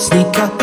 Sneak up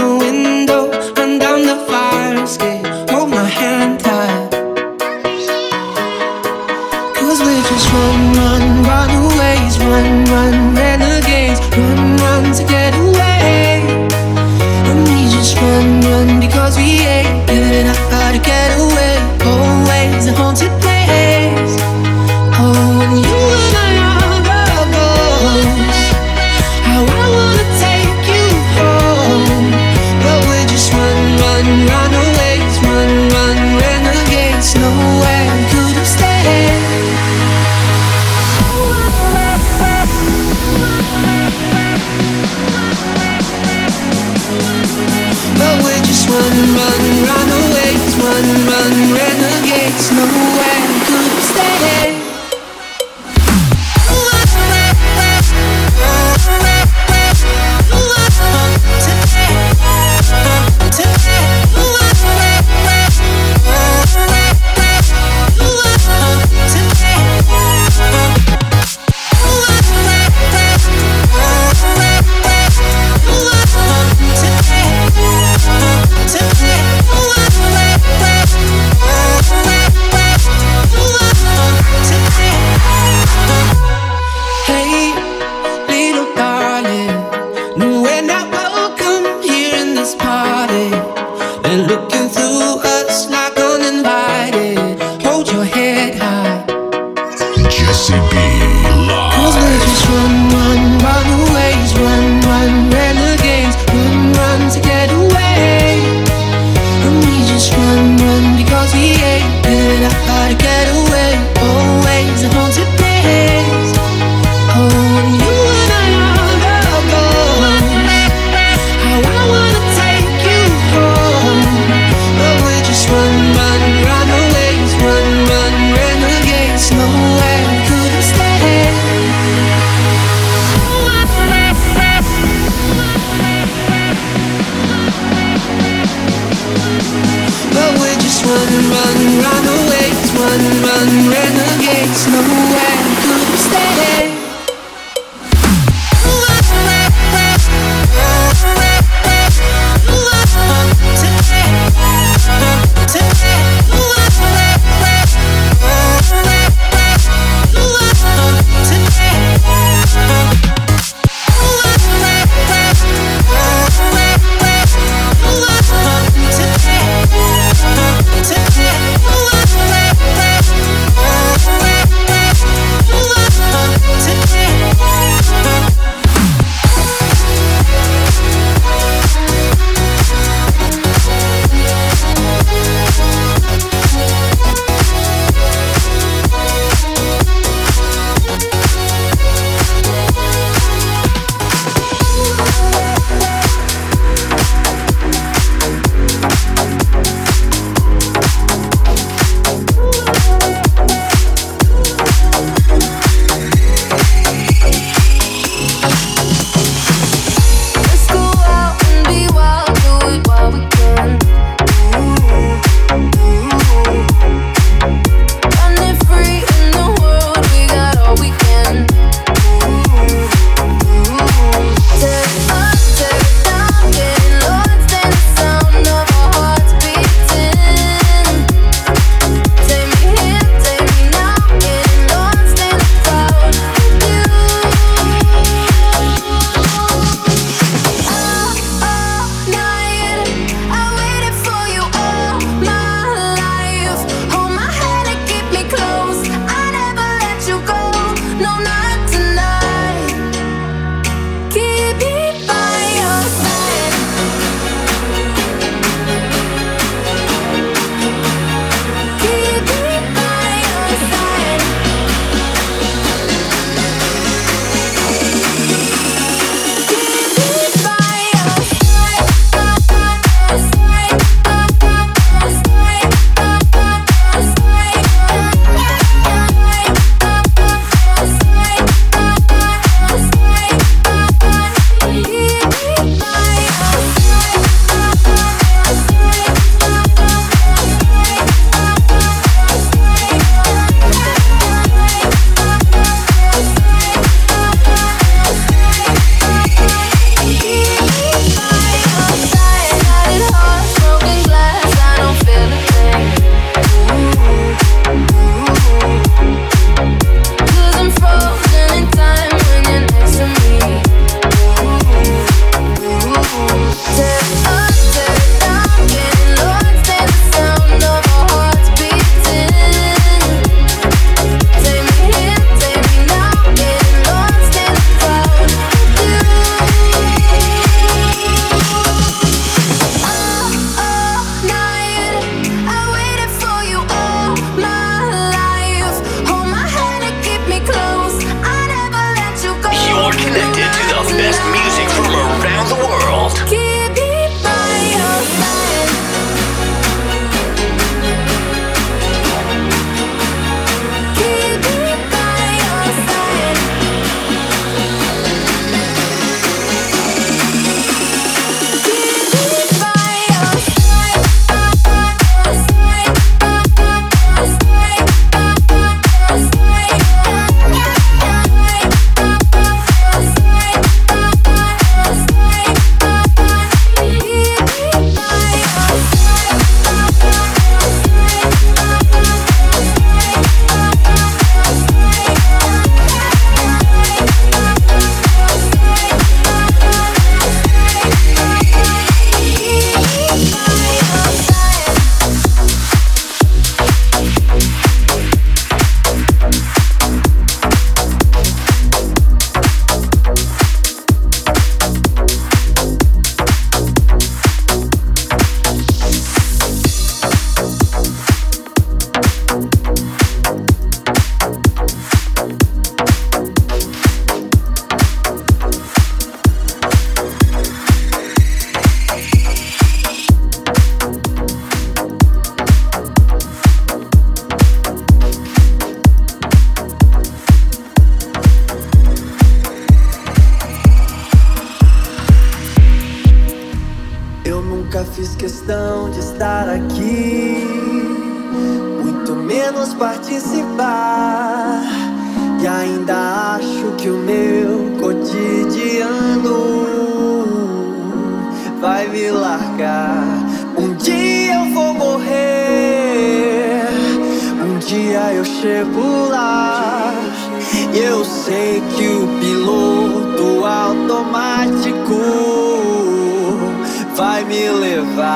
vai me levar.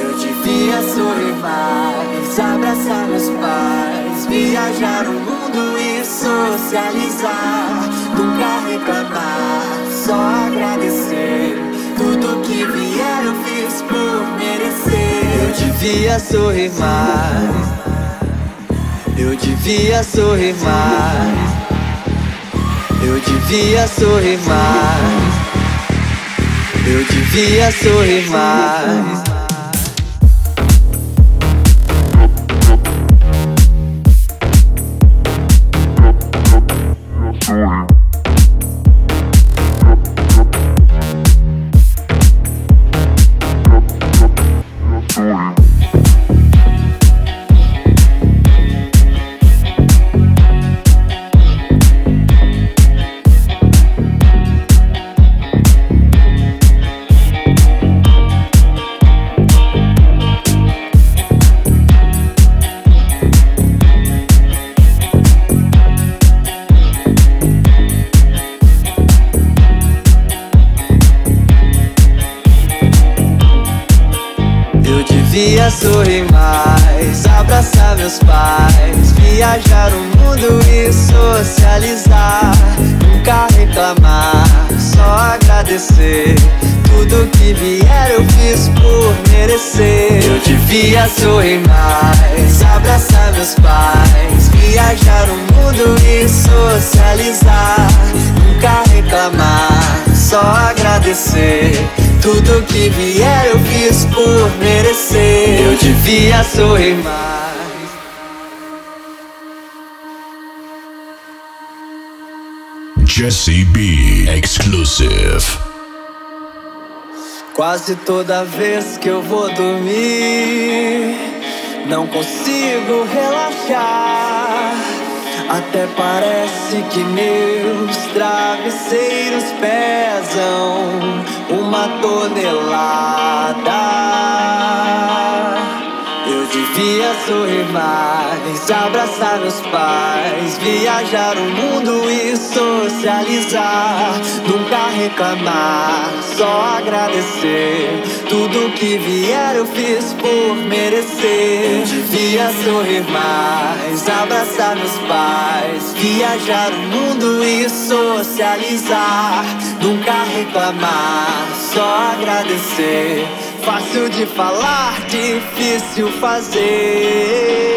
Eu devia sorrir mais, abraçar meus pais, viajar o mundo e socializar. Nunca reclamar, só agradecer. Tudo que vier eu fiz por merecer. Eu devia sorrir mais. Eu devia sorrir mais. Eu devia sorrir mais. Eu devia sorrir mais. Sorrir mais. Jesse B. Exclusive. Quase toda vez que eu vou dormir, não consigo relaxar. Até parece que meus travesseiros pesam uma tonelada. Devia sorrir mais, abraçar meus pais, viajar o mundo e socializar. Nunca reclamar, só agradecer. Tudo que vier eu fiz por merecer. Devia sorrir mais, abraçar meus pais, viajar o mundo e socializar. Nunca reclamar, só agradecer. Fácil de falar, difícil fazer.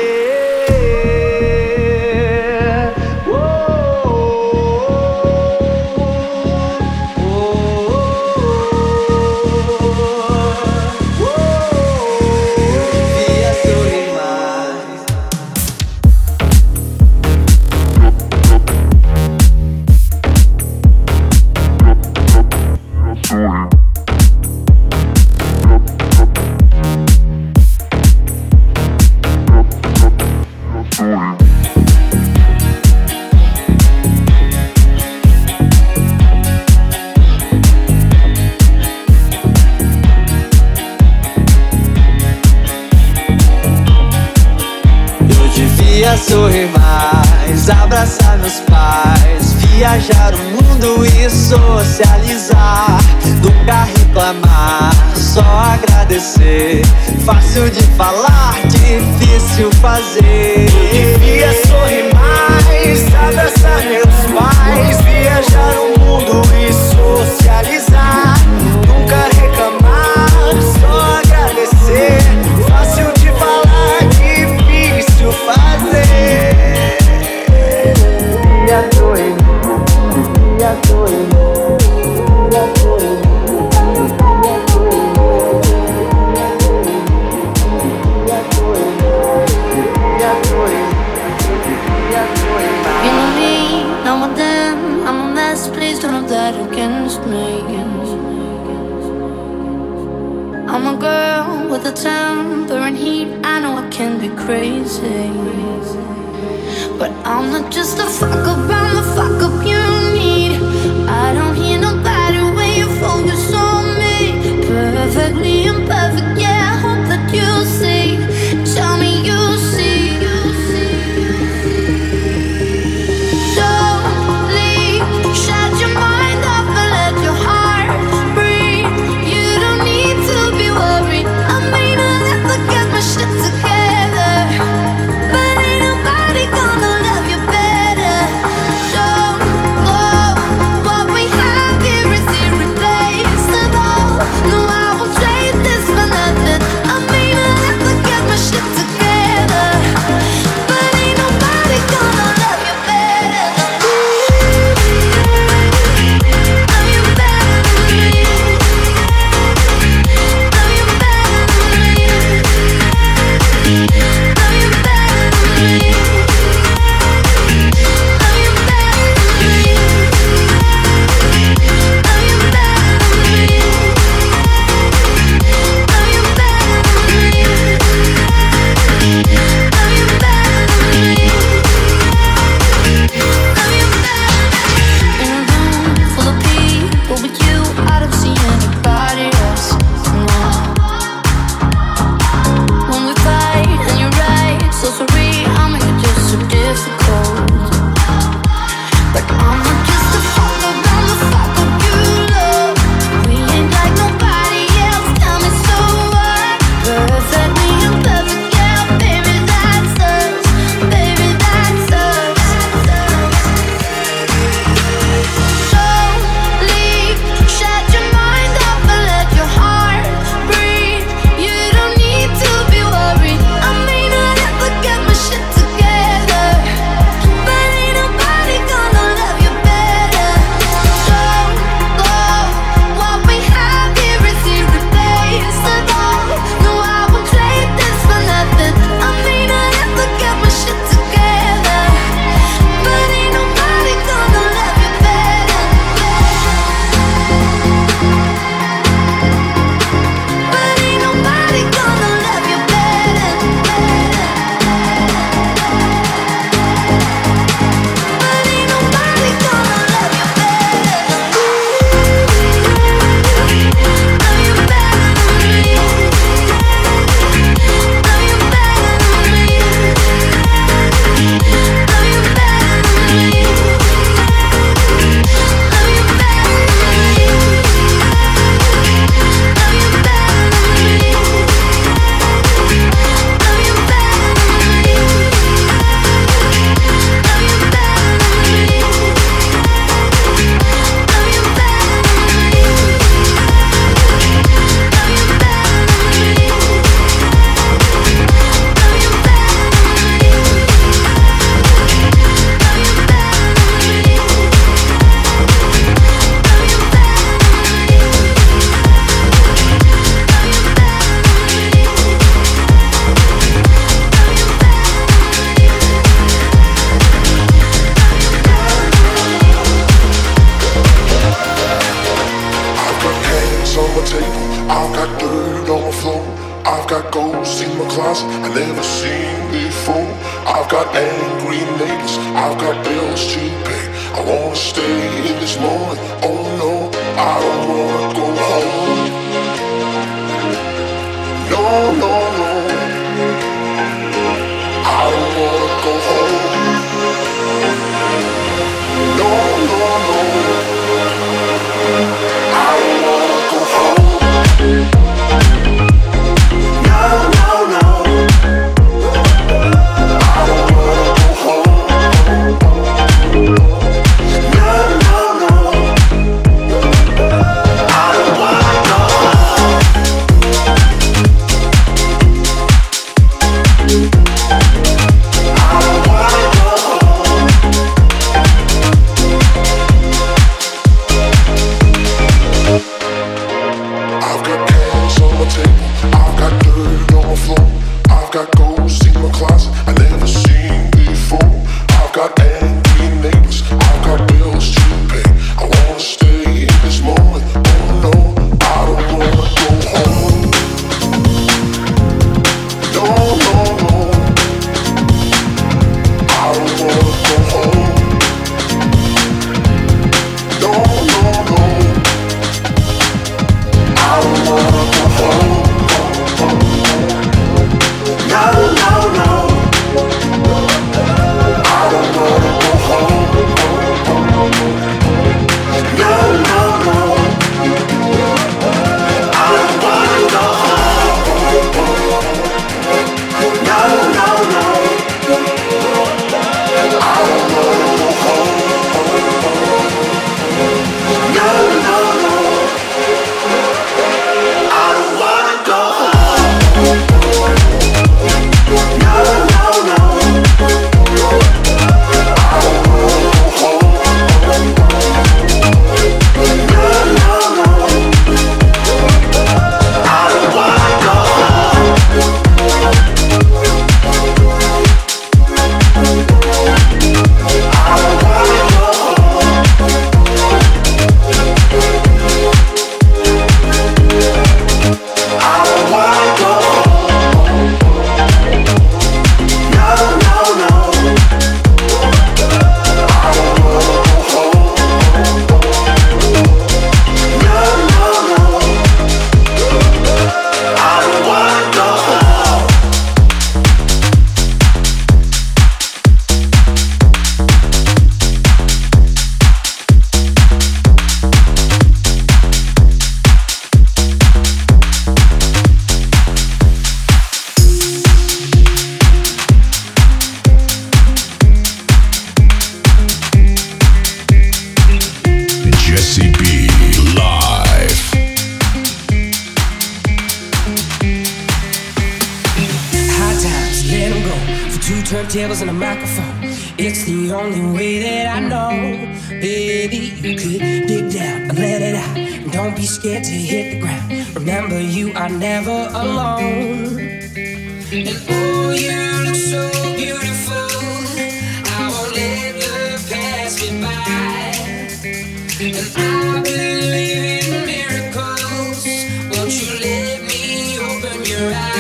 Viajar o mundo e socializar. Nunca reclamar, só agradecer. Fácil de falar, difícil fazer. just let him go. For two turntables and a microphone, it's the only way that I know. Baby, you could dig down and let it out. And don't be scared to hit the ground. Remember, you are never alone. And oh, you look so beautiful. I won't let love pass me by. And I believe in miracles. Won't you let me open your eyes?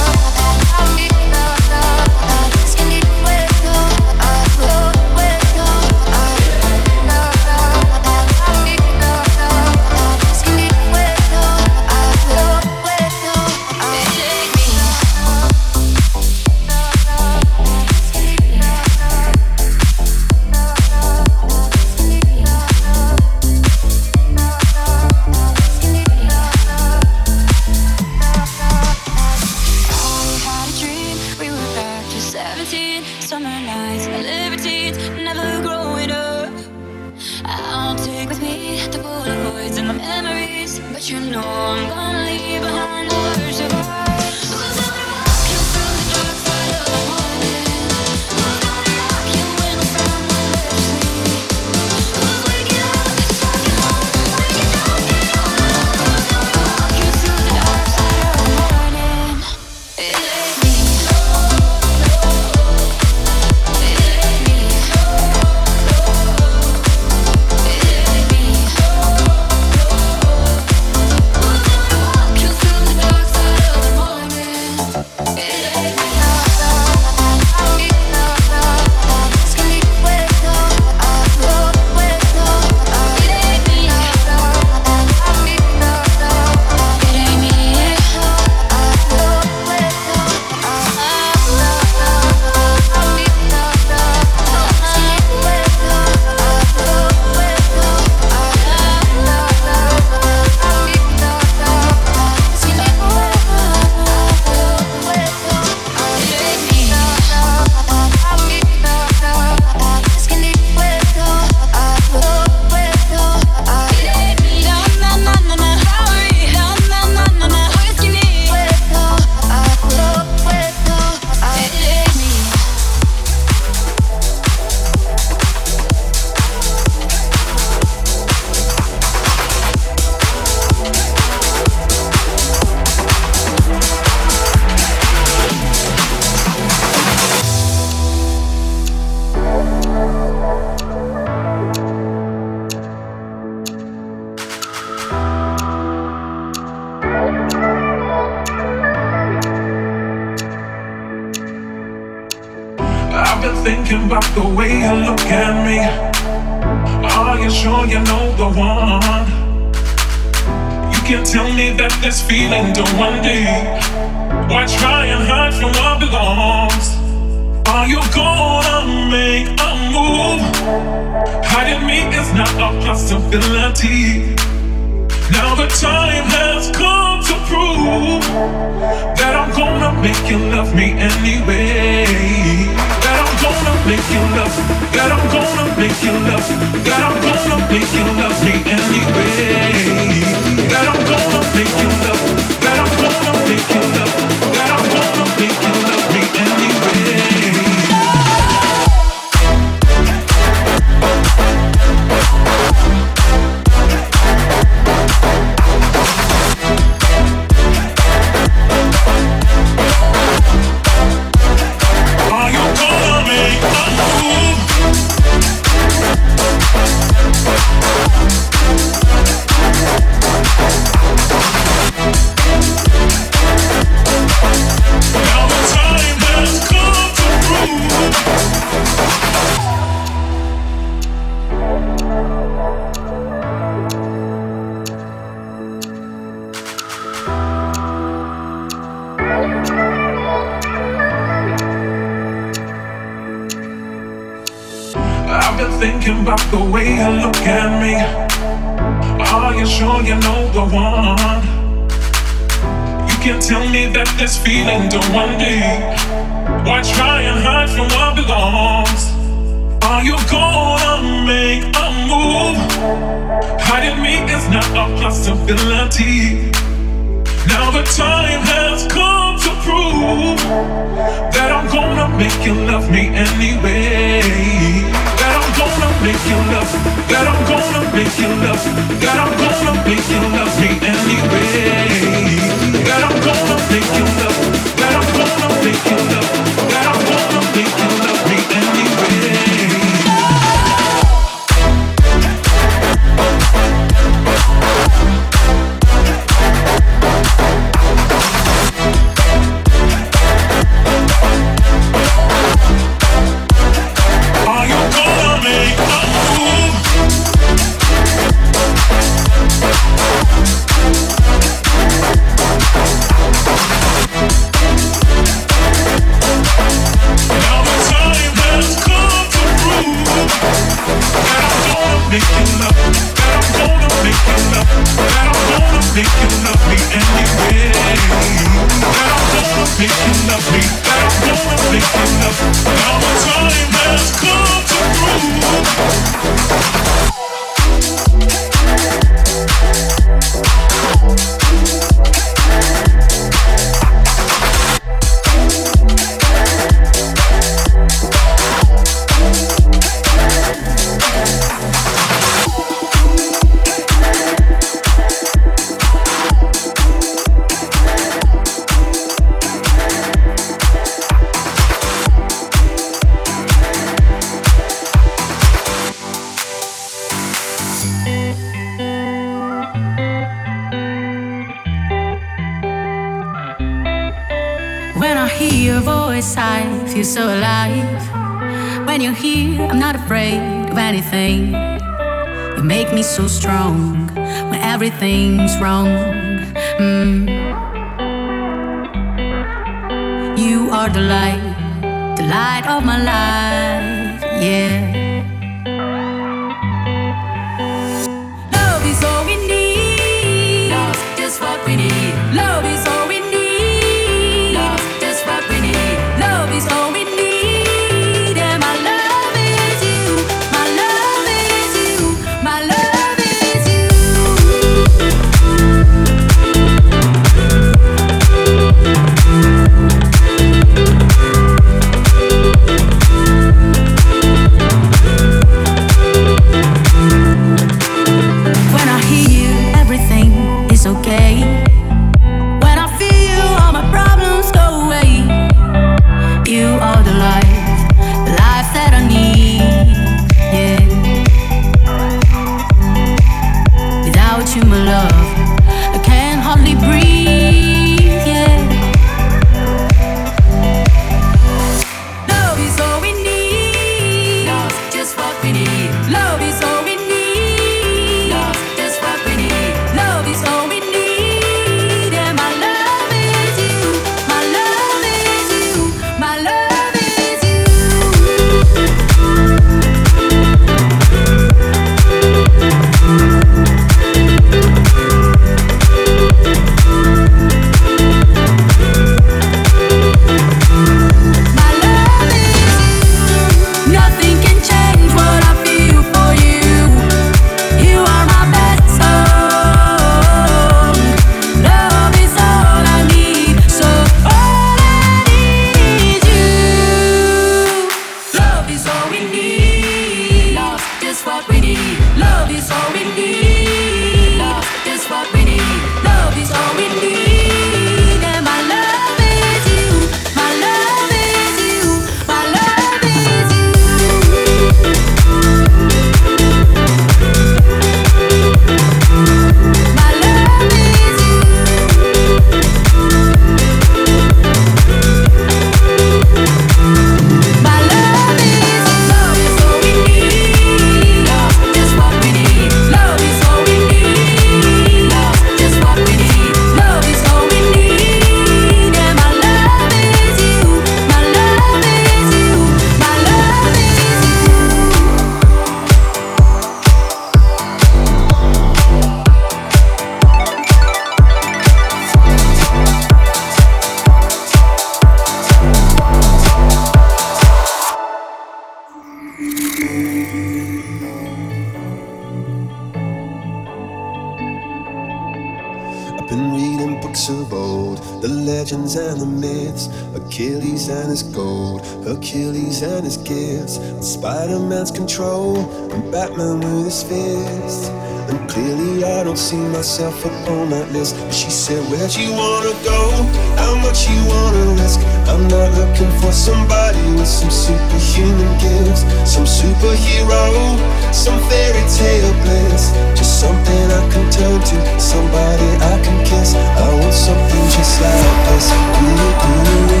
And the myths, Achilles and his gold, Achilles and his gifts, and Spider Man's control, and Batman with his fists. And clearly, I don't see myself upon that list. And she said, Where'd you wanna go? how much you wanna risk. I'm not looking for somebody with some superhuman gifts, some superhero, some fairy tale bliss. Just something I can turn to, somebody I can kiss. I want something just like this. Ooh, ooh, do you do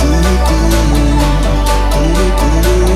ooh, ooh, ooh.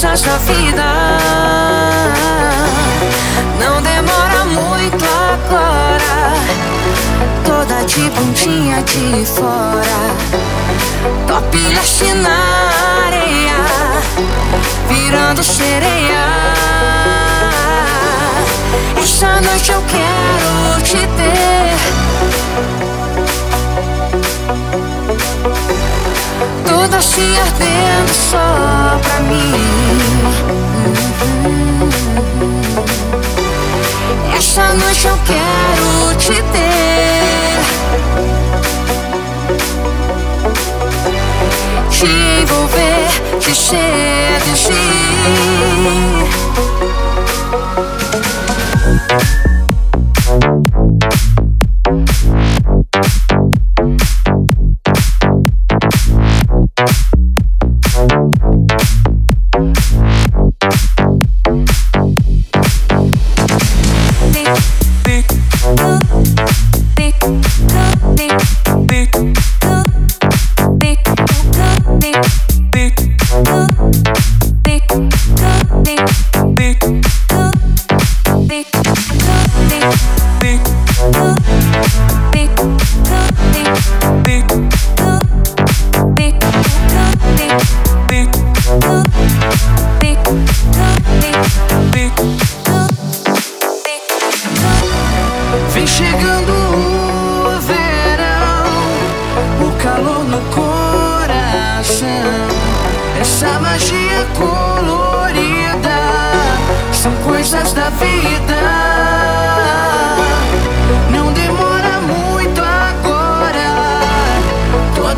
Coisas da vida. Não demora muito agora. Toda de bundinha de fora. Topilhaste na areia, virando sereia. Essa noite eu quero te ter. Toda se ardendo só pra mim. Essa noite eu quero te ter. Te envolver, te seduzir.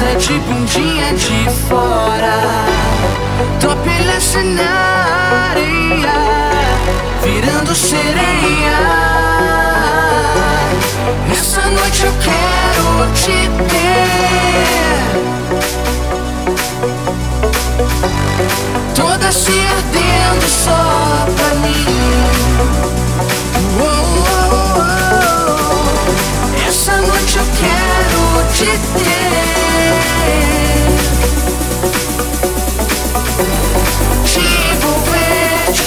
Toda de bundinha de fora. Topilhasse na areia, virando sereia. Essa noite eu quero te ter. Toda se ardendo só pra mim. Oh, oh, oh. Essa noite eu quero te ter. Te envolver, te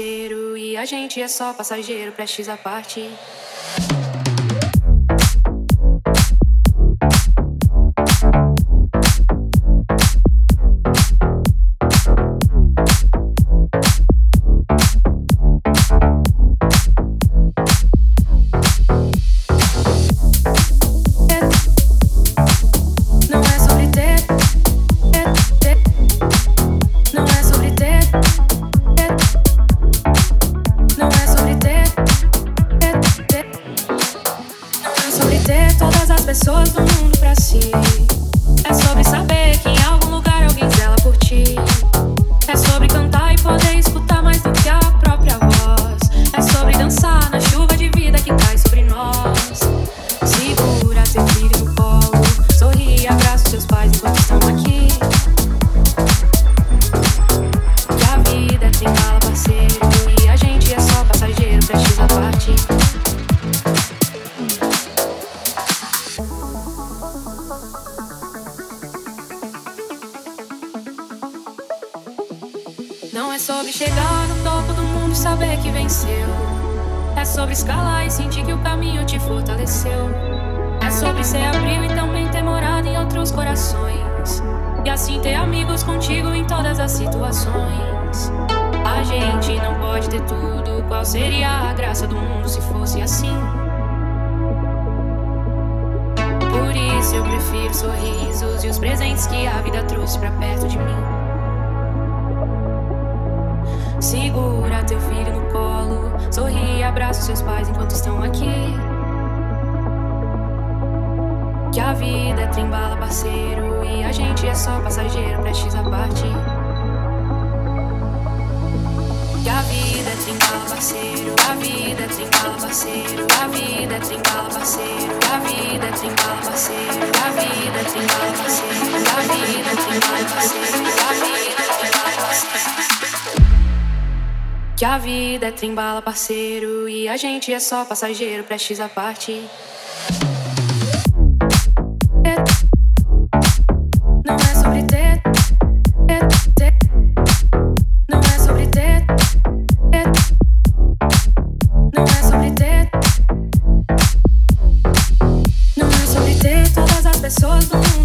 parceiro e a gente é só passageiro, prestes a parte. pessoas do mundo pra si. entra bala, parceiro. E a gente é só passageiro, prestes à parte. Não é sobre ter. Não é sobre ter. Não é sobre ter. Não é sobre ter todas as pessoas do mundo.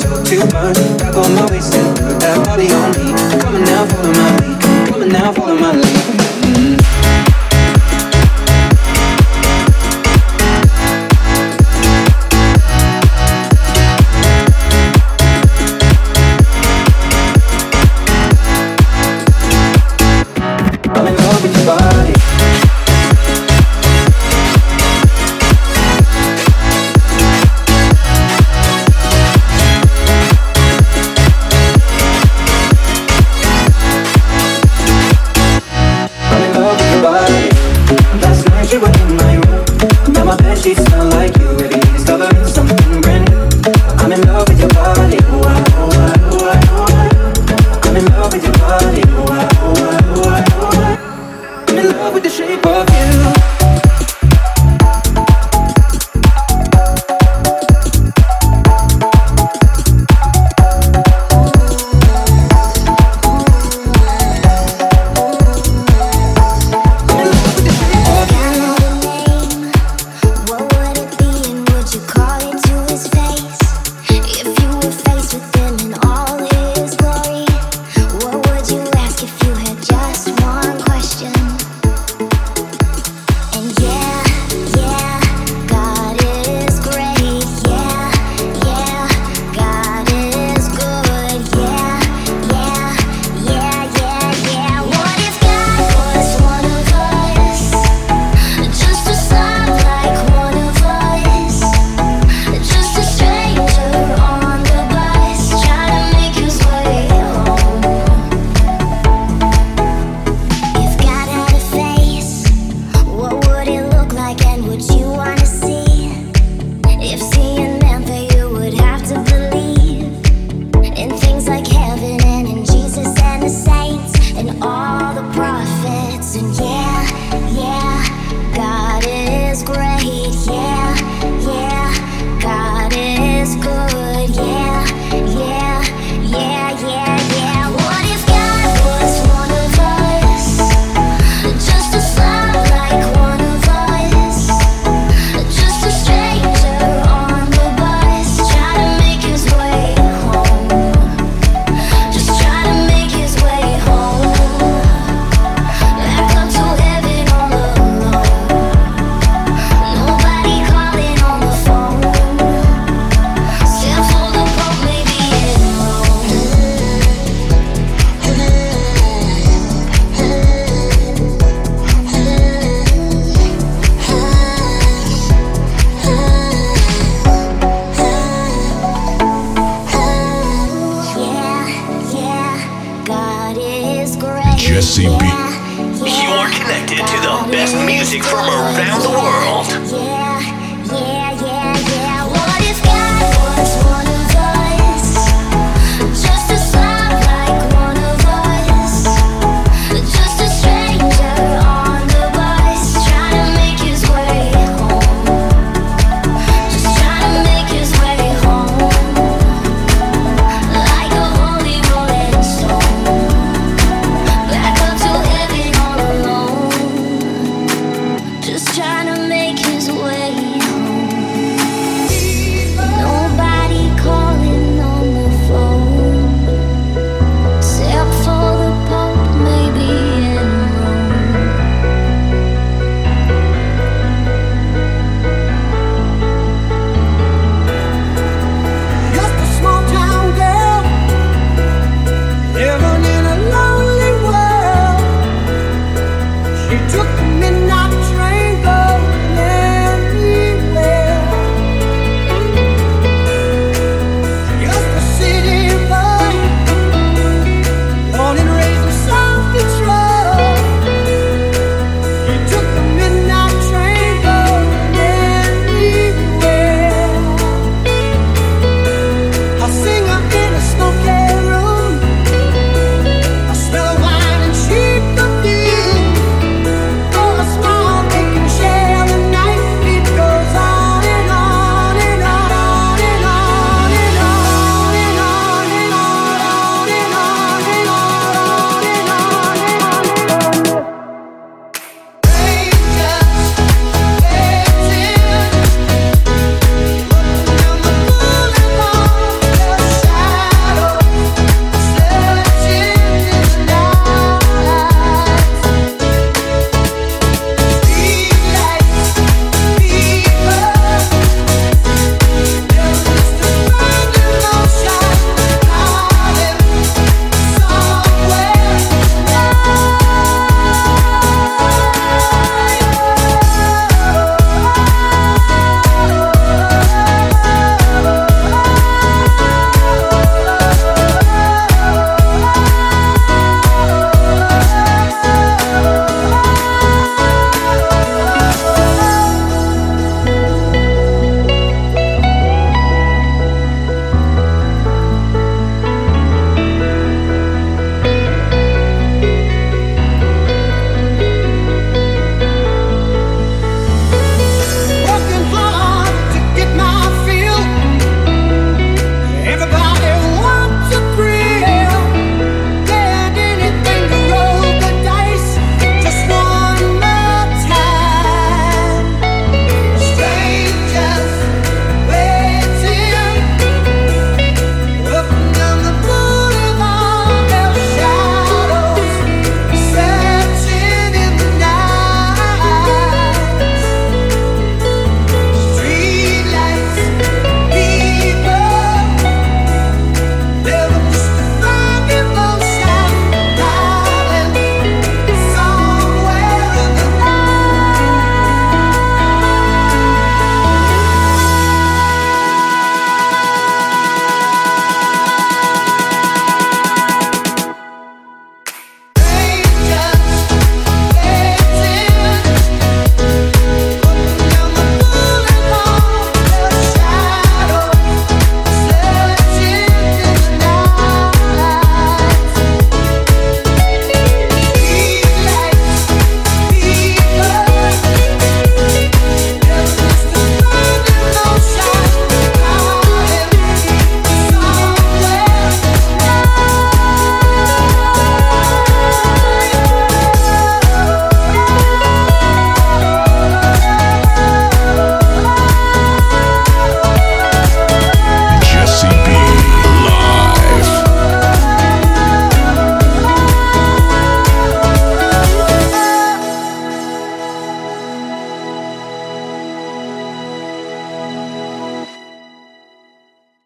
too much. Grab on my waist and put that body on me. Come on now, follow my lead. Come on now, follow my lead.